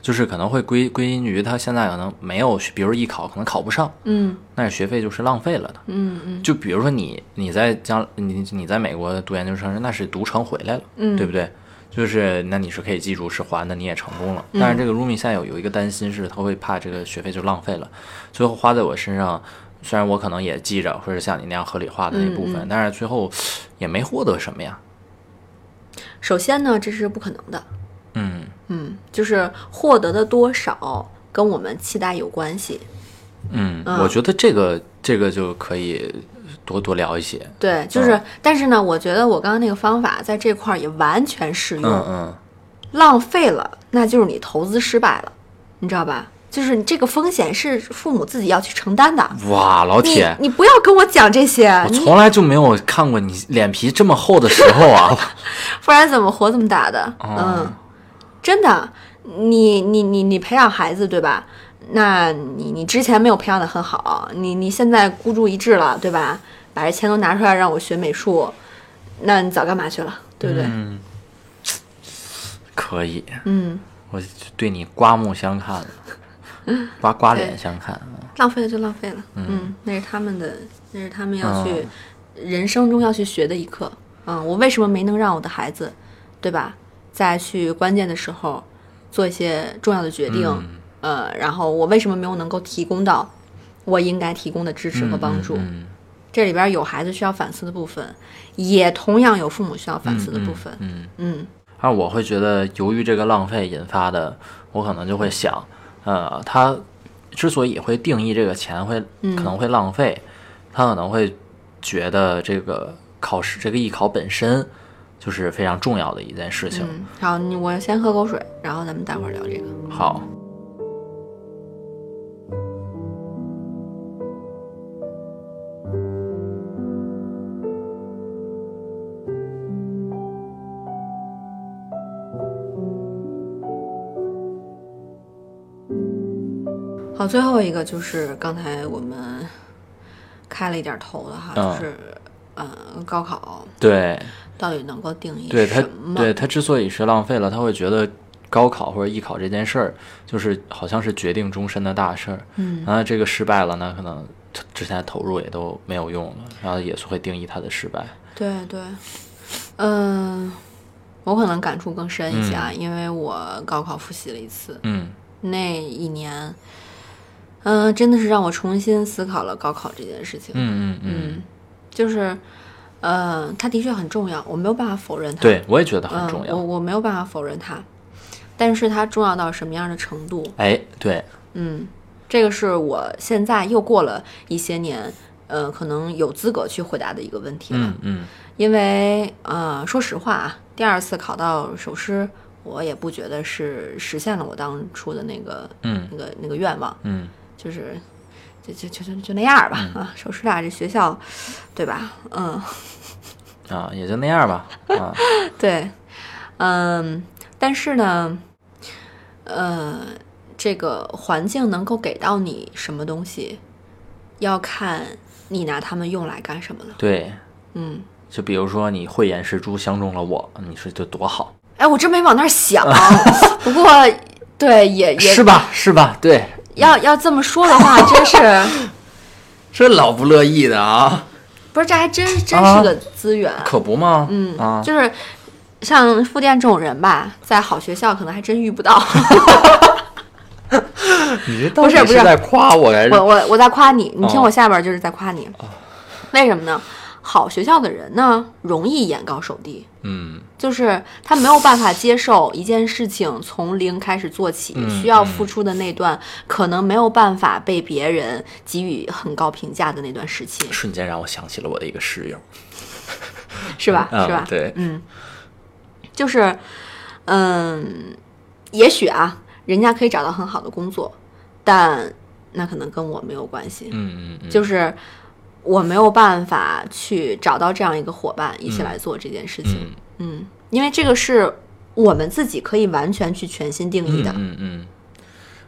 B: 就是可能会归归因于他现在可能没有，比如艺考可能考不上，
A: 嗯
B: 那学费就是浪费了的。
A: 嗯嗯
B: 就比如说你你在将你你在美国读研究生，那是读成回来了，
A: 嗯，
B: 对不对？就是那你是可以记住是还的，你也成功了。
A: 嗯
B: 但是这个 Rumi 现在有有一个担心是，他会怕这个学费就浪费了，最后花在我身上。虽然我可能也记着，或者像你那样合理化的那部分，但是最后也没获得什么呀。
A: 首先呢，这是不可能的。
B: 嗯
A: 嗯，就是获得的多少跟我们期待有关系。
B: 嗯，
A: 嗯
B: 我觉得这个这个就可以多多聊一些。
A: 对，就是，但是呢，我觉得我刚刚那个方法在这块儿也完全适用。
B: 嗯嗯，
A: 浪费了，那就是你投资失败了，你知道吧？就是你这个风险是父母自己要去承担的。
B: 哇，老铁，
A: 你不要跟我讲这些，
B: 我从来就没有看过你脸皮这么厚的时候啊。
A: 不然怎么活这么大的？
B: 哦
A: 嗯，真的，你你你你培养孩子对吧？那你你之前没有培养的很好，你你现在孤注一掷了对吧？把这钱都拿出来让我学美术，那你早干嘛去了？对不对？
B: 嗯，可以，
A: 嗯，
B: 我对你刮目相看了，刮刮脸相看。
A: 浪费了就浪费了，嗯，那是他们的，那是他们要去、人生中要去学的一课。嗯，我为什么没能让我的孩子，对吧，在去关键的时候做一些重要的决定？
B: 嗯
A: 呃，然后我为什么没有能够提供到我应该提供的支持和帮助？
B: 嗯
A: 这里边有孩子需要反思的部分，也同样有父母需要反思的部分。
B: 嗯。
A: 嗯
B: 而我会觉得，由于这个浪费引发的，我可能就会想，呃，他之所以会定义这个钱会可能会浪费，他可能会觉得这个考试这个艺考本身就是非常重要的一件事情。
A: 嗯，好，你我先喝口水，然后咱们待会儿聊这个。
B: 好，
A: 好，最后一个就是刚才我们开了一点头的哈，
B: 嗯
A: 就是呃，高考
B: 对，
A: 到底能够定义
B: 对他？对他之所以是浪费了，他会觉得高考或者艺考这件事儿，就是好像是决定终身的大事儿。
A: 嗯
B: 然后这个失败了那，可能之前的投入也都没有用了，然后也是会定义他的失败。
A: 对对，嗯、我可能感触更深一些啊，因为我高考复习了一次，
B: 嗯
A: 那一年，嗯、真的是让我重新思考了高考这件事情。
B: 嗯嗯嗯，
A: 嗯，就是，呃，它的确很重要，我没有办法否认它。
B: 对我也觉得很重
A: 嗯、我
B: 要。
A: 我没有办法否认它，但是它重要到什么样的程度？
B: 哎，对，
A: 嗯，这个是我现在又过了一些年，呃，可能有资格去回答的一个问题了。
B: 嗯嗯
A: 因为呃，说实话啊，第二次考到首师，我也不觉得是实现了我当初的那个
B: 嗯
A: 那个那个愿望，
B: 嗯
A: 就是就就就就就那样吧、啊。首师大这学校，对吧？嗯，
B: 啊，也就那样吧。啊，
A: 对，嗯，但是呢，呃，这个环境能够给到你什么东西，要看你拿它们用来干什么了。
B: 对，
A: 嗯，
B: 就比如说你慧眼识珠相中了我，你说这多好，
A: 哎，我真没往那儿想，不过对，也也
B: 是吧？是吧？对，
A: 要要这么说的话，真是
B: 这老不乐意的啊，
A: 不是？这还真真
B: 啊
A: 是个资源。
B: 可不吗？
A: 嗯，
B: 啊，
A: 就是像傅店这种人吧，在好学校可能还真遇不到。
B: 你这到
A: 不是不是
B: 在夸我还是
A: 我？我我在夸你，你听
B: 哦
A: 我下边就是在夸你。为什么呢？好学校的人呢，容易眼高手低，
B: 嗯。
A: 就是他没有办法接受一件事情从零开始做起，
B: 嗯
A: 需要付出的那段，可能没有办法被别人给予很高评价的那段时期，
B: 瞬间让我想起了我的一个室友，
A: 是吧？
B: 嗯
A: 是吧？
B: 对。
A: 嗯，就是，嗯，也许啊，人家可以找到很好的工作，但那可能跟我没有关系，
B: 嗯嗯嗯，
A: 就是我没有办法去找到这样一个伙伴一起来做这件事情。
B: 嗯
A: 嗯，因为这个是我们自己可以完全去全新定义的。
B: 嗯嗯。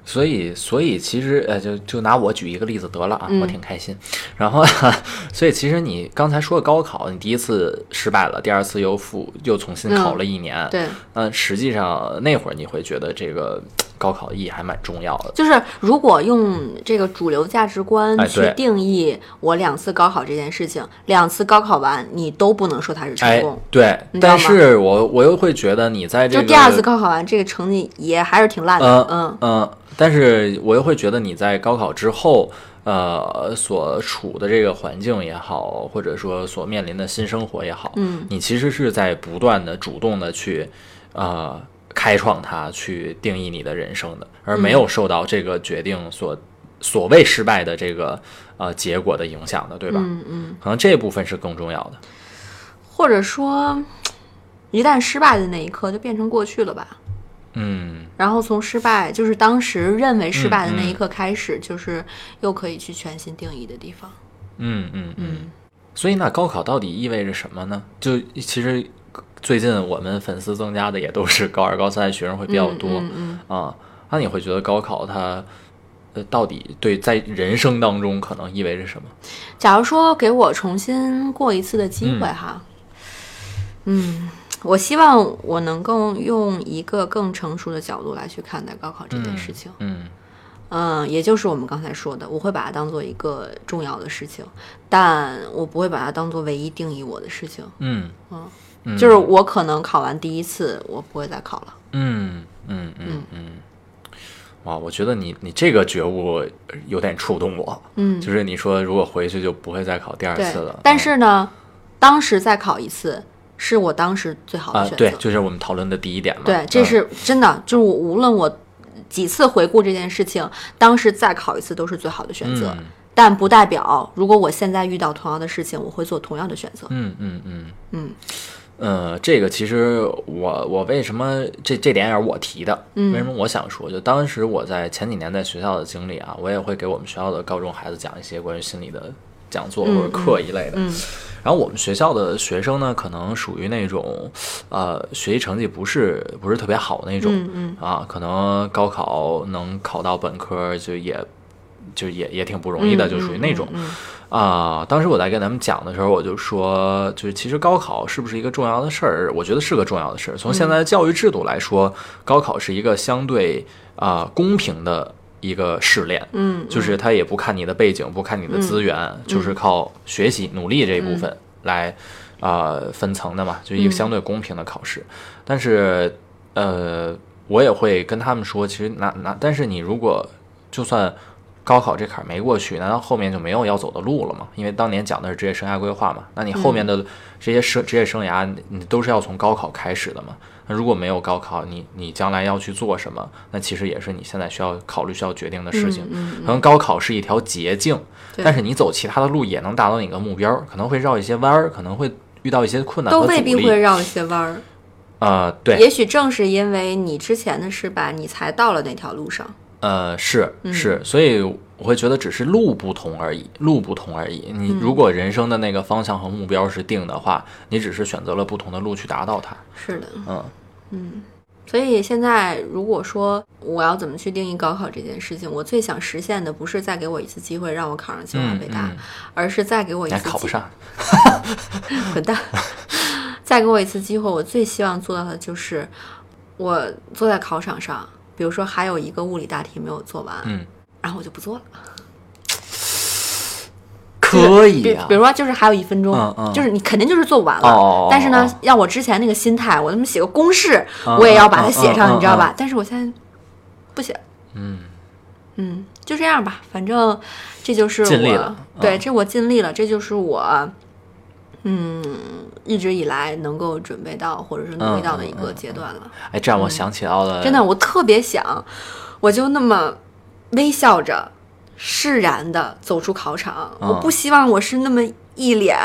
B: 所以，所以其实，呃，就就拿我举一个例子得了啊，
A: 嗯
B: 我挺开心。然后，所以其实你刚才说的高考，你第一次失败了，第二次又复又重新考了一年，
A: 对，
B: 嗯实际上那会儿你会觉得这个高考意义还蛮重要的。
A: 就是如果用这个主流价值观去定义我两次高考这件事情，两次高考完你都不能说它是成
B: 哎
A: 功。，
B: 对，但是我我又会觉得你在这个
A: 就第二次高考完，这个成绩也还是挺烂的。
B: 嗯
A: 嗯
B: 嗯，但是我又会觉得你在高考之后，呃，所处的这个环境也好，或者说所面临的新生活也好，
A: 嗯，
B: 你其实是在不断的主动的去，呃，开创它，去定义你的人生的，而没有受到这个决定所所谓失败的这个呃结果的影响的，对吧？
A: 嗯嗯，
B: 可能这部分是更重要的。
A: 或者说，一旦失败的那一刻就变成过去了吧。
B: 嗯
A: 然后从失败，就是当时认为失败的那一刻开始，就是又可以去全新定义的地方。
B: 嗯嗯嗯。所以那高考到底意味着什么呢？就其实最近我们粉丝增加的也都是高二、高三的学生会比较多啊、
A: 嗯嗯
B: 那你会觉得高考它呃到底对在人生当中可能意味着什么？
A: 假如说给我重新过一次的机会哈，嗯，我希望我能够用一个更成熟的角度来去看待高考这件事情。
B: 嗯
A: 嗯，也就是我们刚才说的，我会把它当做一个重要的事情，但我不会把它当做唯一定义我的事情。
B: 嗯
A: 嗯
B: 嗯，
A: 就是我可能考完第一次，我不会再考了。
B: 嗯嗯嗯嗯。哇，我觉得你你这个觉悟有点触动我，
A: 嗯，
B: 就是你说如果回去就不会再考第二次了，。
A: 但是呢，当时再考一次，是我当时最好的
B: 啊、
A: 选择。
B: 对，就是我们讨论的第一点嘛。
A: 对，这
B: 嗯
A: 是真的，就是我无论我几次回顾这件事情，当时再考一次都是最好的选择。
B: 嗯
A: 但不代表，如果我现在遇到同样的事情，我会做同样的选择。
B: 嗯嗯嗯
A: 嗯
B: 呃，这个其实我我为什么这这点也是我提的，
A: 嗯
B: 为什么我想说？就当时我在前几年在学校的经历啊，我也会给我们学校的高中孩子讲一些关于心理的讲座或者课一类的。
A: 嗯
B: 然后我们学校的学生呢，可能属于那种呃学习成绩不是不是特别好那种、
A: 嗯嗯
B: 啊，可能高考能考到本科就也就也也挺不容易的，就属于那种。
A: 嗯
B: 啊、当时我在跟他们讲的时候，我就说，就是其实高考是不是一个重要的事儿？我觉得是个重要的事儿。从现在的教育制度来说，高考是一个相对啊、公平的一个试炼，
A: 嗯，
B: 就是他也不看你的背景，不看你的资源，就是靠学习努力这一部分来啊、分层的嘛，就一个相对公平的考试。但是呃，我也会跟他们说，其实那那，但是你如果就算高考这坎儿没过去，难道后面就没有要走的路了吗？因为当年讲的是职业生涯规划嘛，那你后面的这些生职业生涯，你你都是要从高考开始的嘛。那如果没有高考，你你将来要去做什么？那其实也是你现在需要考虑、需要决定的事情。
A: 嗯
B: 可能高考是一条捷径，但是你走其他的路也能达到你的目标，可能会绕一些弯儿，可能会遇到一些困难
A: 都。未必会绕一些弯儿。
B: 呃，对，
A: 也许正是因为你之前的失败，你才到了那条路上。
B: 呃，是
A: 嗯
B: 是，所以我会觉得只是路不同而已，路不同而已。你如果人生的那个方向和目标是定的话，你只是选择了不同的路去达到它。
A: 是的，
B: 嗯嗯
A: 所以现在如果说我要怎么去定义高考这件事情，我最想实现的不是再给我一次机会让我考上清华
B: 嗯
A: 北大，
B: 嗯，
A: 而是再给我一次机
B: 考不上，
A: 滚蛋！再给我一次机会，我最希望做到的就是，我坐在考场上，比如说还有一个物理大题没有做完，
B: 嗯，
A: 然后我就不做了。
B: 可以啊
A: 比比。如说，就是还有一分钟，
B: 嗯嗯
A: 就是你肯定就是做完了，但是呢
B: 哦，
A: 要我之前那个心态，我他妈写个公式，
B: 嗯
A: 我也要把它写上，你知道吧？但是我现在不写，
B: 嗯
A: 嗯，就这样吧，反正这就是我对，
B: 嗯
A: 这我尽力了，这就是我。嗯，一直以来能够准备到或者是努力到的一个阶段了。
B: 哎，这让我想起到了，
A: 嗯真的，我特别想，我就那么微笑着、释然的走出考场。
B: 嗯
A: 我不希望我是那么一脸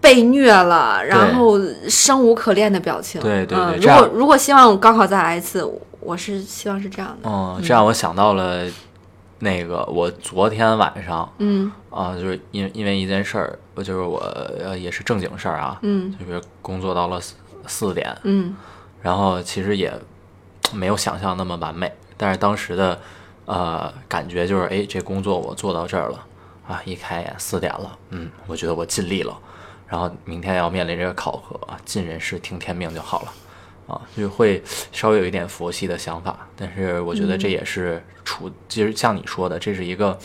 A: 被虐了，然后生无可恋的表情。
B: 对对对
A: 嗯，如果如果希望高考再来一次，我是希望是这样的。
B: 嗯，这让我想到了那个我昨天晚上
A: 嗯。
B: 啊，就是因因为一件事儿，我就是我呃也是正经事儿啊，
A: 嗯。
B: 就是工作到了四四点，
A: 嗯。
B: 然后其实也没有想象那么完美，但是当时的呃感觉就是，哎，这工作我做到这儿了啊，一开眼四点了，嗯，我觉得我尽力了，然后明天要面临这个考核啊，尽人事听天命就好了。啊，就会稍微有一点佛系的想法，但是我觉得这也是处，其实像你说的，这是一个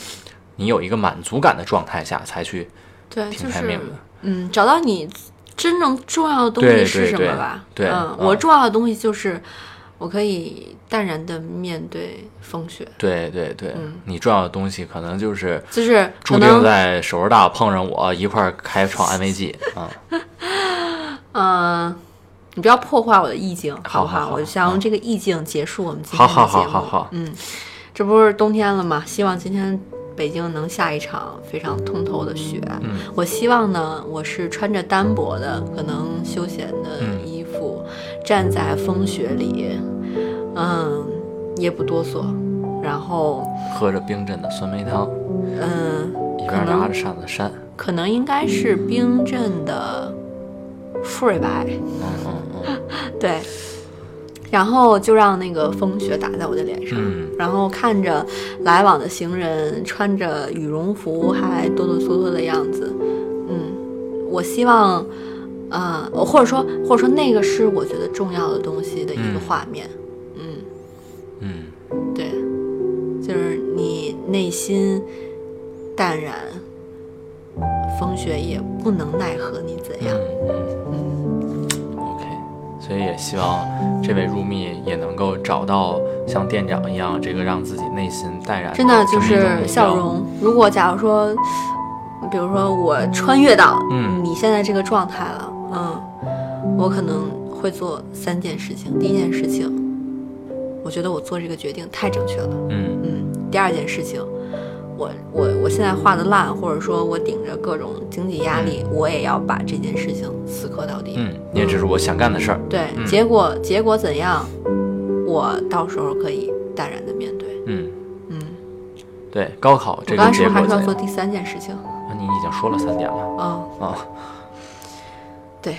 B: 你有一个满足感的状态下才去
A: 对，就是。嗯，找到你真正重要的东西是什么吧？
B: 对
A: 我重要的东西就是我可以淡然的面对风雪，
B: 对对对，
A: 嗯
B: 你重要的东西可能就是
A: 就是
B: 注定在首师大碰上我一块儿开创安慰剂 啊。
A: 嗯。你不要破坏我的意境，不
B: 好不好？
A: 我想用这个意境结束我们今
B: 好好
A: 天的节目。
B: 好好。好
A: 嗯，这不是冬天了吗？希望今天北京能下一场非常通透的雪。
B: 嗯。
A: 我希望呢，我是穿着单薄的、可能休闲的
B: 嗯。
A: 衣服，站在风雪里，嗯，也不哆嗦，然后，
B: 喝着冰镇的酸梅汤，
A: 嗯，
B: 一边拿着扇子扇。
A: 可能应该是冰镇的馥芮白，
B: 嗯嗯嗯
A: 对，然后就让那个风雪打在我的脸上，
B: 嗯。
A: 然后看着来往的行人穿着羽绒服还哆哆嗦嗦的样子，嗯，我希望，呃，或者说或者说那个是我觉得重要的东西的一个
B: 嗯。
A: 画面，嗯，
B: 嗯。
A: 对，就是你内心淡然，风雪也不能奈何你怎样，
B: 嗯所以也希望这位入蜜也能够找到像店长一样，这个让自己内心淡然，
A: 真的就是笑。容。如果假如说，比如说我穿越到
B: 嗯
A: 你现在这个状态了，嗯，我可能会做三件事情。第一件事情，我觉得我做这个决定太正确了，
B: 嗯
A: 嗯。第二件事情，我我我现在画的烂，或者说我顶着各种经济压力，我也要把这件事情死磕到底。
B: 嗯，因为这是我想干的事儿。
A: 对，
B: 嗯
A: 结果结果怎样，我到时候可以淡然的面对。
B: 嗯，
A: 嗯，
B: 对，高考这个
A: 我刚才是
B: 结果怎样？
A: 不是还是要做第三件事情？
B: 那你已经说了三点了
A: 啊、
B: 啊。
A: 对，
B: 嗯，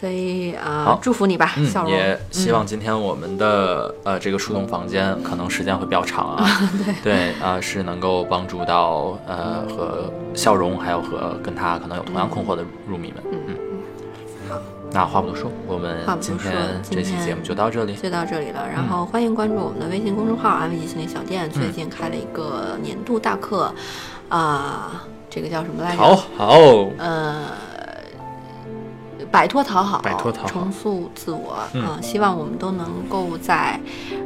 A: 所以啊、
B: 好。
A: 祝福你吧，笑
B: 嗯，
A: 容。
B: 也希望今天我们的、呃这个树洞房间可能时间会比较长啊，对。对啊、是能够帮助到呃和笑容还有和跟他可能有同样困惑的入迷们。嗯嗯。
A: 好，
B: 那话不多说，我们
A: 今天
B: 这期节目就到这里。
A: 就到这里了，然
B: 嗯
A: 后欢迎关注我们的微信公众号“安慰剂心理小店”，最近开了一个年度大课，啊、这个叫什么来着？
B: 好好，
A: 呃，摆脱讨好，
B: 摆脱讨好
A: 重塑自我。
B: 嗯
A: 啊希望我们都能够在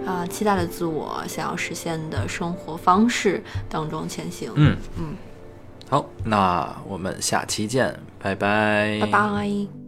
A: 啊、期待的自我想要实现的生活方式当中前行。
B: 嗯
A: 嗯，
B: 好，那我们下期见，拜拜，
A: 拜拜。